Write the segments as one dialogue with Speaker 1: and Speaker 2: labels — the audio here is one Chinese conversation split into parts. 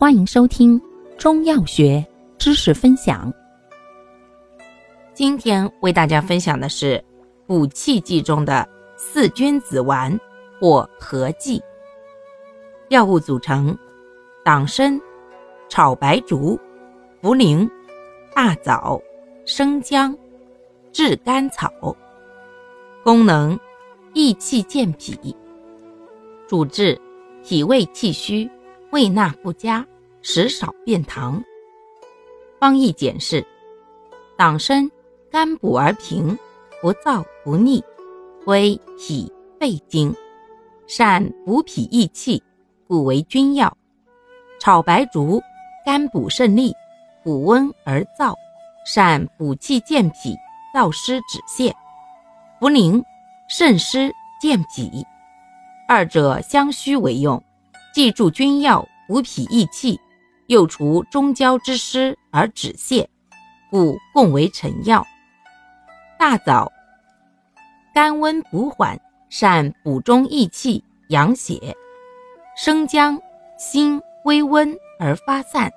Speaker 1: 欢迎收听中药学知识分享。今天为大家分享的是补气剂中的四君子丸或合剂。药物组成：党参、炒白术、茯苓、大枣、生姜、炙甘草。功能：益气健脾。主治：脾胃气虚。胃纳不佳，食少便溏。方义简释：党参甘补而平，不燥不腻，归脾肺经，善补脾益气，故为君药。炒白术甘补肾利，补温而燥，善补气健脾，燥湿止泻。茯苓渗湿健脾，二者相须为用。既助君药补脾益气，又除中焦之湿而止泻，故共为臣药。大枣甘温补缓，善补中益气、养血。生姜辛微温而发散，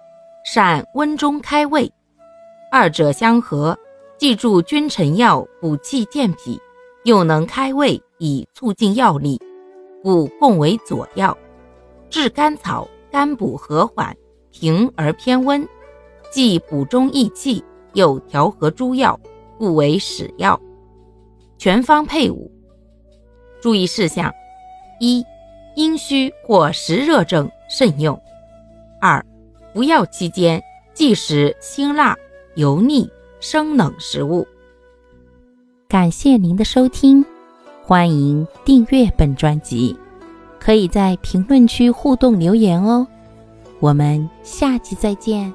Speaker 1: 善温中开胃。二者相合，既助君臣药补气健脾，又能开胃以促进药力，故共为佐药。炙甘草甘补和缓，平而偏温，既补中益气，又调和诸药，故为使药。全方配伍。注意事项：一、阴虚或实热症慎用；二、服药期间忌食辛辣、油腻、生冷食物。感谢您的收听，欢迎订阅本专辑。可以在评论区互动留言哦，我们下期再见。